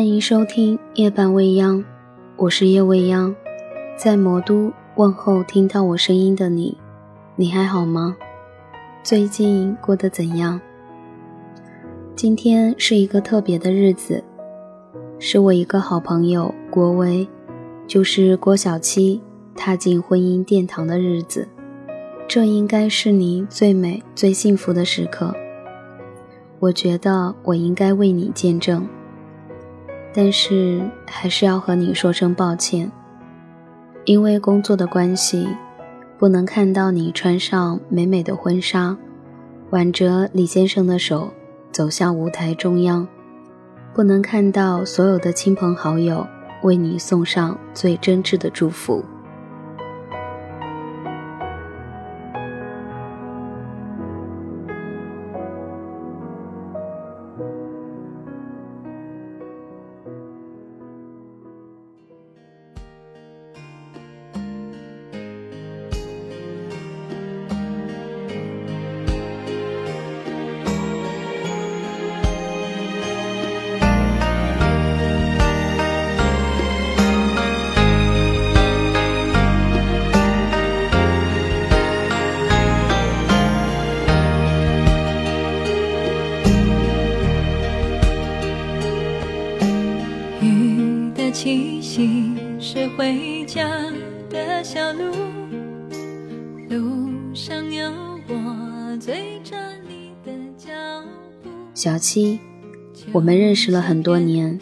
欢迎收听夜半未央，我是夜未央，在魔都问候听到我声音的你，你还好吗？最近过得怎样？今天是一个特别的日子，是我一个好朋友郭威，就是郭小七踏进婚姻殿堂的日子，这应该是你最美最幸福的时刻。我觉得我应该为你见证。但是还是要和你说声抱歉，因为工作的关系，不能看到你穿上美美的婚纱，挽着李先生的手走向舞台中央，不能看到所有的亲朋好友为你送上最真挚的祝福。气息是回家的小路，路上有我追着你的脚步。小七，我们认识了很多年，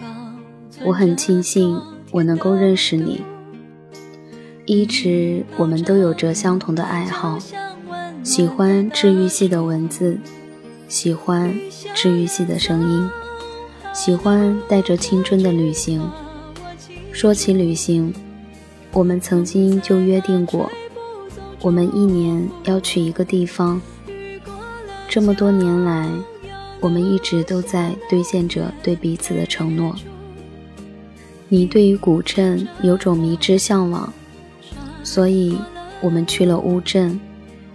我很庆幸我能够认识你。一直我们都有着相同的爱好，喜欢治愈系的文字，喜欢治愈系的声音，喜欢带着青春的旅行。说起旅行，我们曾经就约定过，我们一年要去一个地方。这么多年来，我们一直都在兑现着对彼此的承诺。你对于古镇有种迷之向往，所以我们去了乌镇、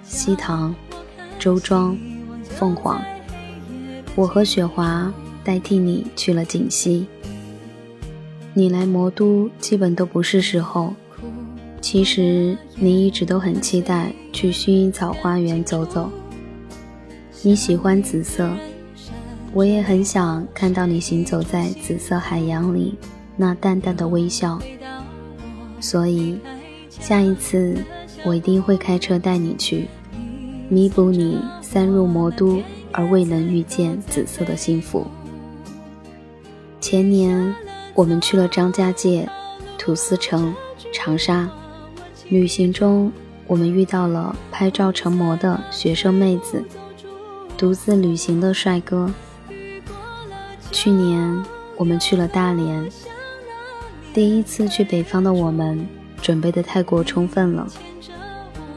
西塘、周庄、凤凰。我和雪华代替你去了锦溪。你来魔都基本都不是时候。其实你一直都很期待去薰衣草花园走走。你喜欢紫色，我也很想看到你行走在紫色海洋里那淡淡的微笑。所以，下一次我一定会开车带你去，弥补你三入魔都而未能遇见紫色的幸福。前年。我们去了张家界、土司城、长沙。旅行中，我们遇到了拍照成魔的学生妹子，独自旅行的帅哥。去年，我们去了大连。第一次去北方的我们，准备的太过充分了。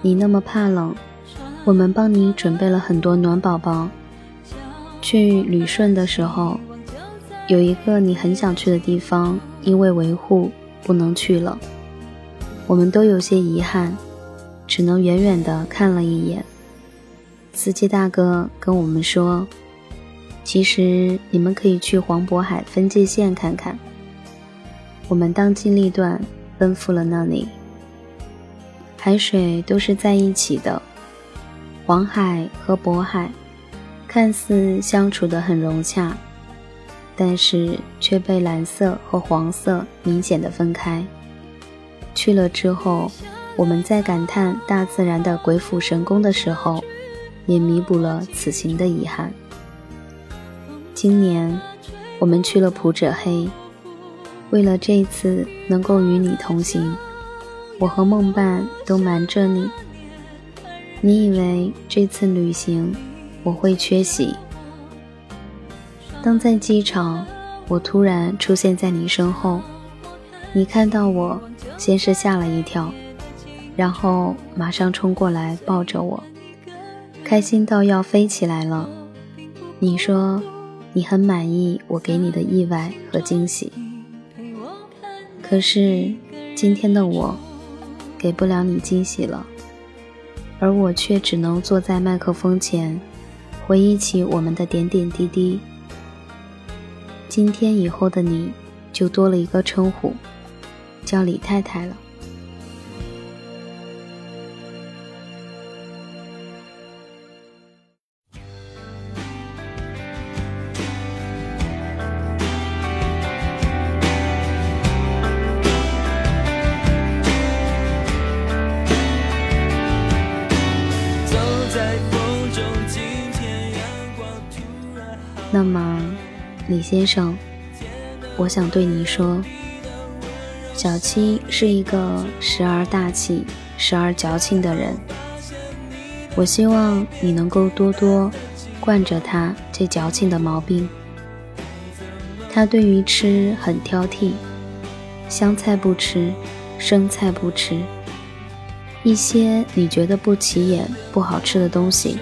你那么怕冷，我们帮你准备了很多暖宝宝。去旅顺的时候。有一个你很想去的地方，因为维护不能去了，我们都有些遗憾，只能远远的看了一眼。司机大哥跟我们说，其实你们可以去黄渤海分界线看看。我们当机立断奔赴了那里，海水都是在一起的，黄海和渤海看似相处得很融洽。但是却被蓝色和黄色明显的分开。去了之后，我们在感叹大自然的鬼斧神工的时候，也弥补了此行的遗憾。今年，我们去了普者黑，为了这次能够与你同行，我和梦伴都瞒着你。你以为这次旅行我会缺席？当在机场，我突然出现在你身后，你看到我，先是吓了一跳，然后马上冲过来抱着我，开心到要飞起来了。你说你很满意我给你的意外和惊喜，可是今天的我给不了你惊喜了，而我却只能坐在麦克风前，回忆起我们的点点滴滴。今天以后的你就多了一个称呼，叫李太太了。那么，李先生，我想对你说，小七是一个时而大气、时而矫情的人。我希望你能够多多惯着他这矫情的毛病。他对于吃很挑剔，香菜不吃，生菜不吃，一些你觉得不起眼、不好吃的东西。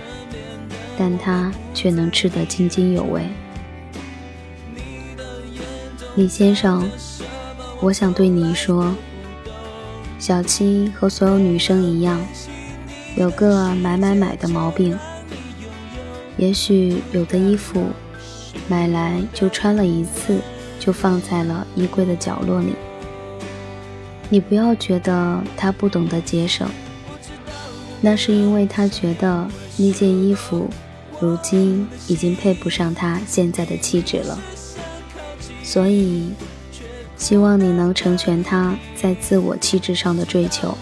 但他却能吃得津津有味。李先生，我想对你说，小七和所有女生一样，有个买买买的毛病。也许有的衣服买来就穿了一次，就放在了衣柜的角落里。你不要觉得他不懂得节省，那是因为他觉得那件衣服。如今已经配不上他现在的气质了，所以希望你能成全他在自我气质上的追求。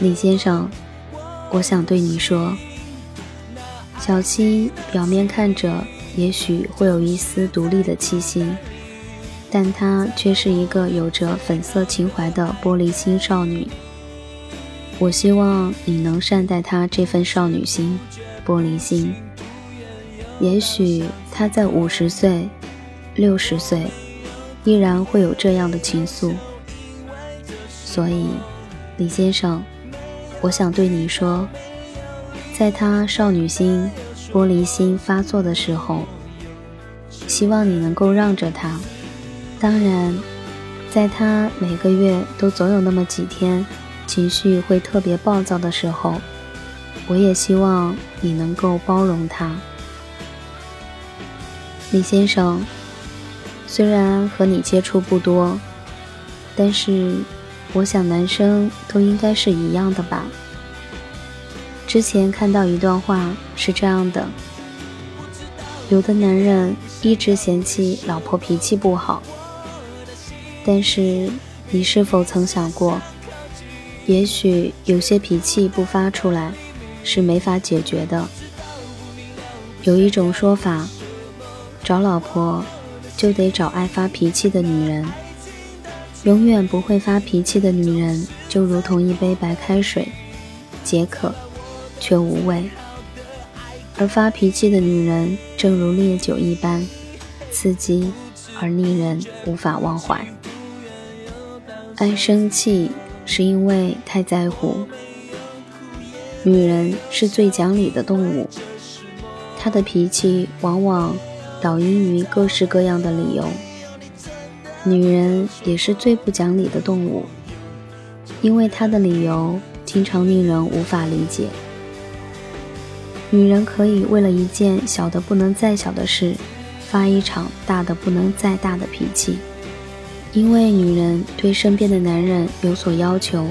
李先生，我想对你说，小七表面看着也许会有一丝独立的气息，但她却是一个有着粉色情怀的玻璃心少女。我希望你能善待她这份少女心、玻璃心。也许她在五十岁、六十岁，依然会有这样的情愫。所以，李先生，我想对你说，在他少女心、玻璃心发作的时候，希望你能够让着他。当然，在他每个月都总有那么几天。情绪会特别暴躁的时候，我也希望你能够包容他，李先生。虽然和你接触不多，但是我想男生都应该是一样的吧。之前看到一段话是这样的：有的男人一直嫌弃老婆脾气不好，但是你是否曾想过？也许有些脾气不发出来是没法解决的。有一种说法，找老婆就得找爱发脾气的女人。永远不会发脾气的女人，就如同一杯白开水，解渴却无味；而发脾气的女人，正如烈酒一般，刺激而令人无法忘怀。爱生气。是因为太在乎。女人是最讲理的动物，她的脾气往往导因于各式各样的理由。女人也是最不讲理的动物，因为她的理由经常令人无法理解。女人可以为了一件小的不能再小的事，发一场大的不能再大的脾气。因为女人对身边的男人有所要求，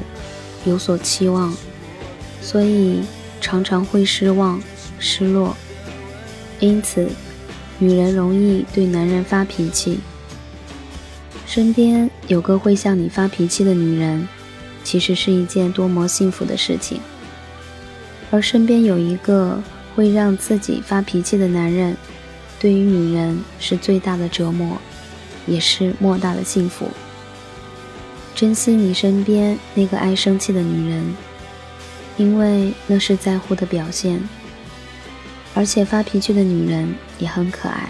有所期望，所以常常会失望、失落。因此，女人容易对男人发脾气。身边有个会向你发脾气的女人，其实是一件多么幸福的事情；而身边有一个会让自己发脾气的男人，对于女人是最大的折磨。也是莫大的幸福。珍惜你身边那个爱生气的女人，因为那是在乎的表现。而且发脾气的女人也很可爱。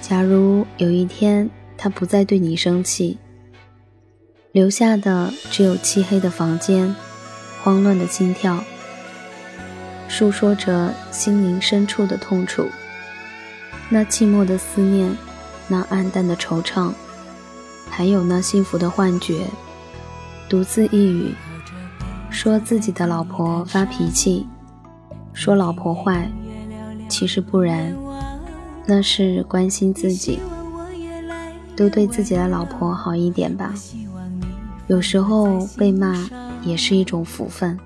假如有一天她不再对你生气，留下的只有漆黑的房间、慌乱的心跳，诉说着心灵深处的痛楚，那寂寞的思念。那暗淡的惆怅，还有那幸福的幻觉，独自一语，说自己的老婆发脾气，说老婆坏，其实不然，那是关心自己。都对自己的老婆好一点吧。有时候被骂也是一种福分。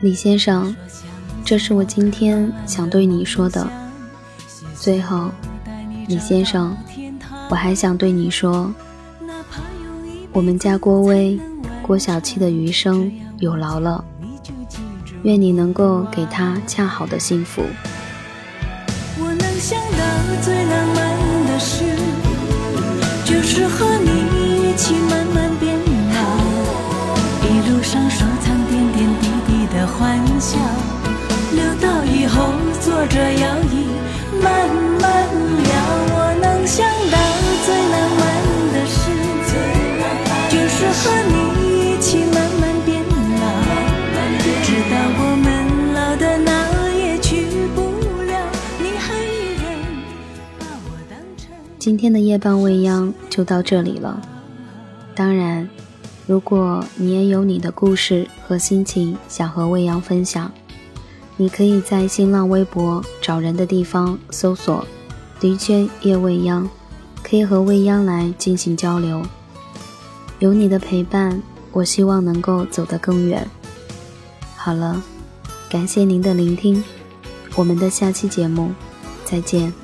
李先生，这是我今天想对你说的。最后，李先生，我还想对你说，我们家郭威、郭小七的余生有劳了。愿你能够给他恰好的幸福。我能想到最浪漫的事，就是和你一起慢慢变老，一路上收藏点点滴滴的欢笑，今天的夜半未央就到这里了。当然，如果你也有你的故事和心情想和未央分享，你可以在新浪微博找人的地方搜索 “DJ 夜未央”，可以和未央来进行交流。有你的陪伴，我希望能够走得更远。好了，感谢您的聆听，我们的下期节目再见。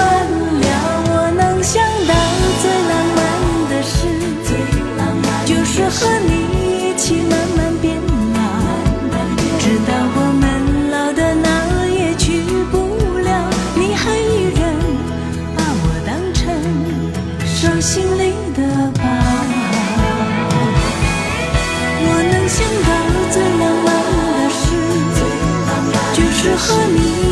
和你。